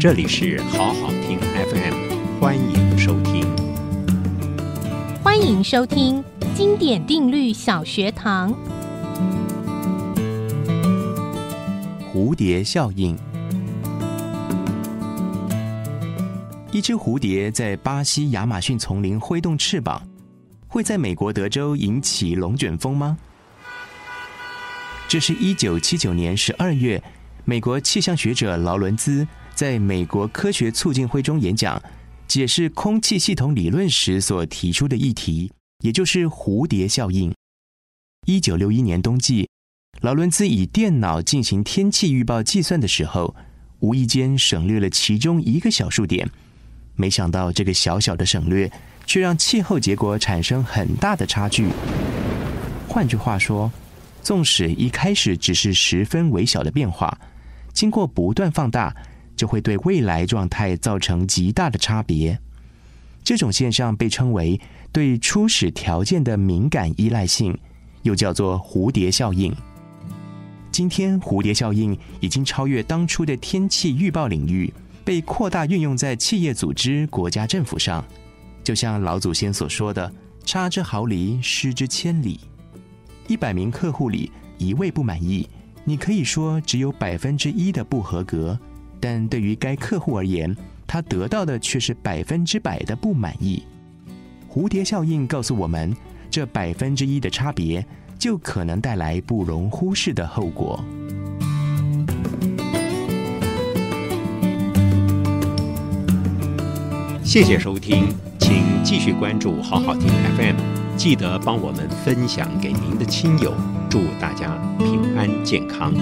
这里是好好听 FM，欢迎收听。欢迎收听经典定律小学堂。蝴蝶效应。一只蝴蝶在巴西亚马逊丛林挥动翅膀，会在美国德州引起龙卷风吗？这是一九七九年十二月，美国气象学者劳伦兹在美国科学促进会中演讲，解释空气系统理论时所提出的议题，也就是蝴蝶效应。一九六一年冬季，劳伦兹以电脑进行天气预报计算的时候，无意间省略了其中一个小数点。没想到，这个小小的省略，却让气候结果产生很大的差距。换句话说，纵使一开始只是十分微小的变化，经过不断放大，就会对未来状态造成极大的差别。这种现象被称为对初始条件的敏感依赖性，又叫做蝴蝶效应。今天，蝴蝶效应已经超越当初的天气预报领域。被扩大运用在企业组织、国家政府上，就像老祖先所说的“差之毫厘，失之千里”。一百名客户里一位不满意，你可以说只有百分之一的不合格，但对于该客户而言，他得到的却是百分之百的不满意。蝴蝶效应告诉我们，这百分之一的差别就可能带来不容忽视的后果。谢谢收听，请继续关注好好听 FM，记得帮我们分享给您的亲友，祝大家平安健康。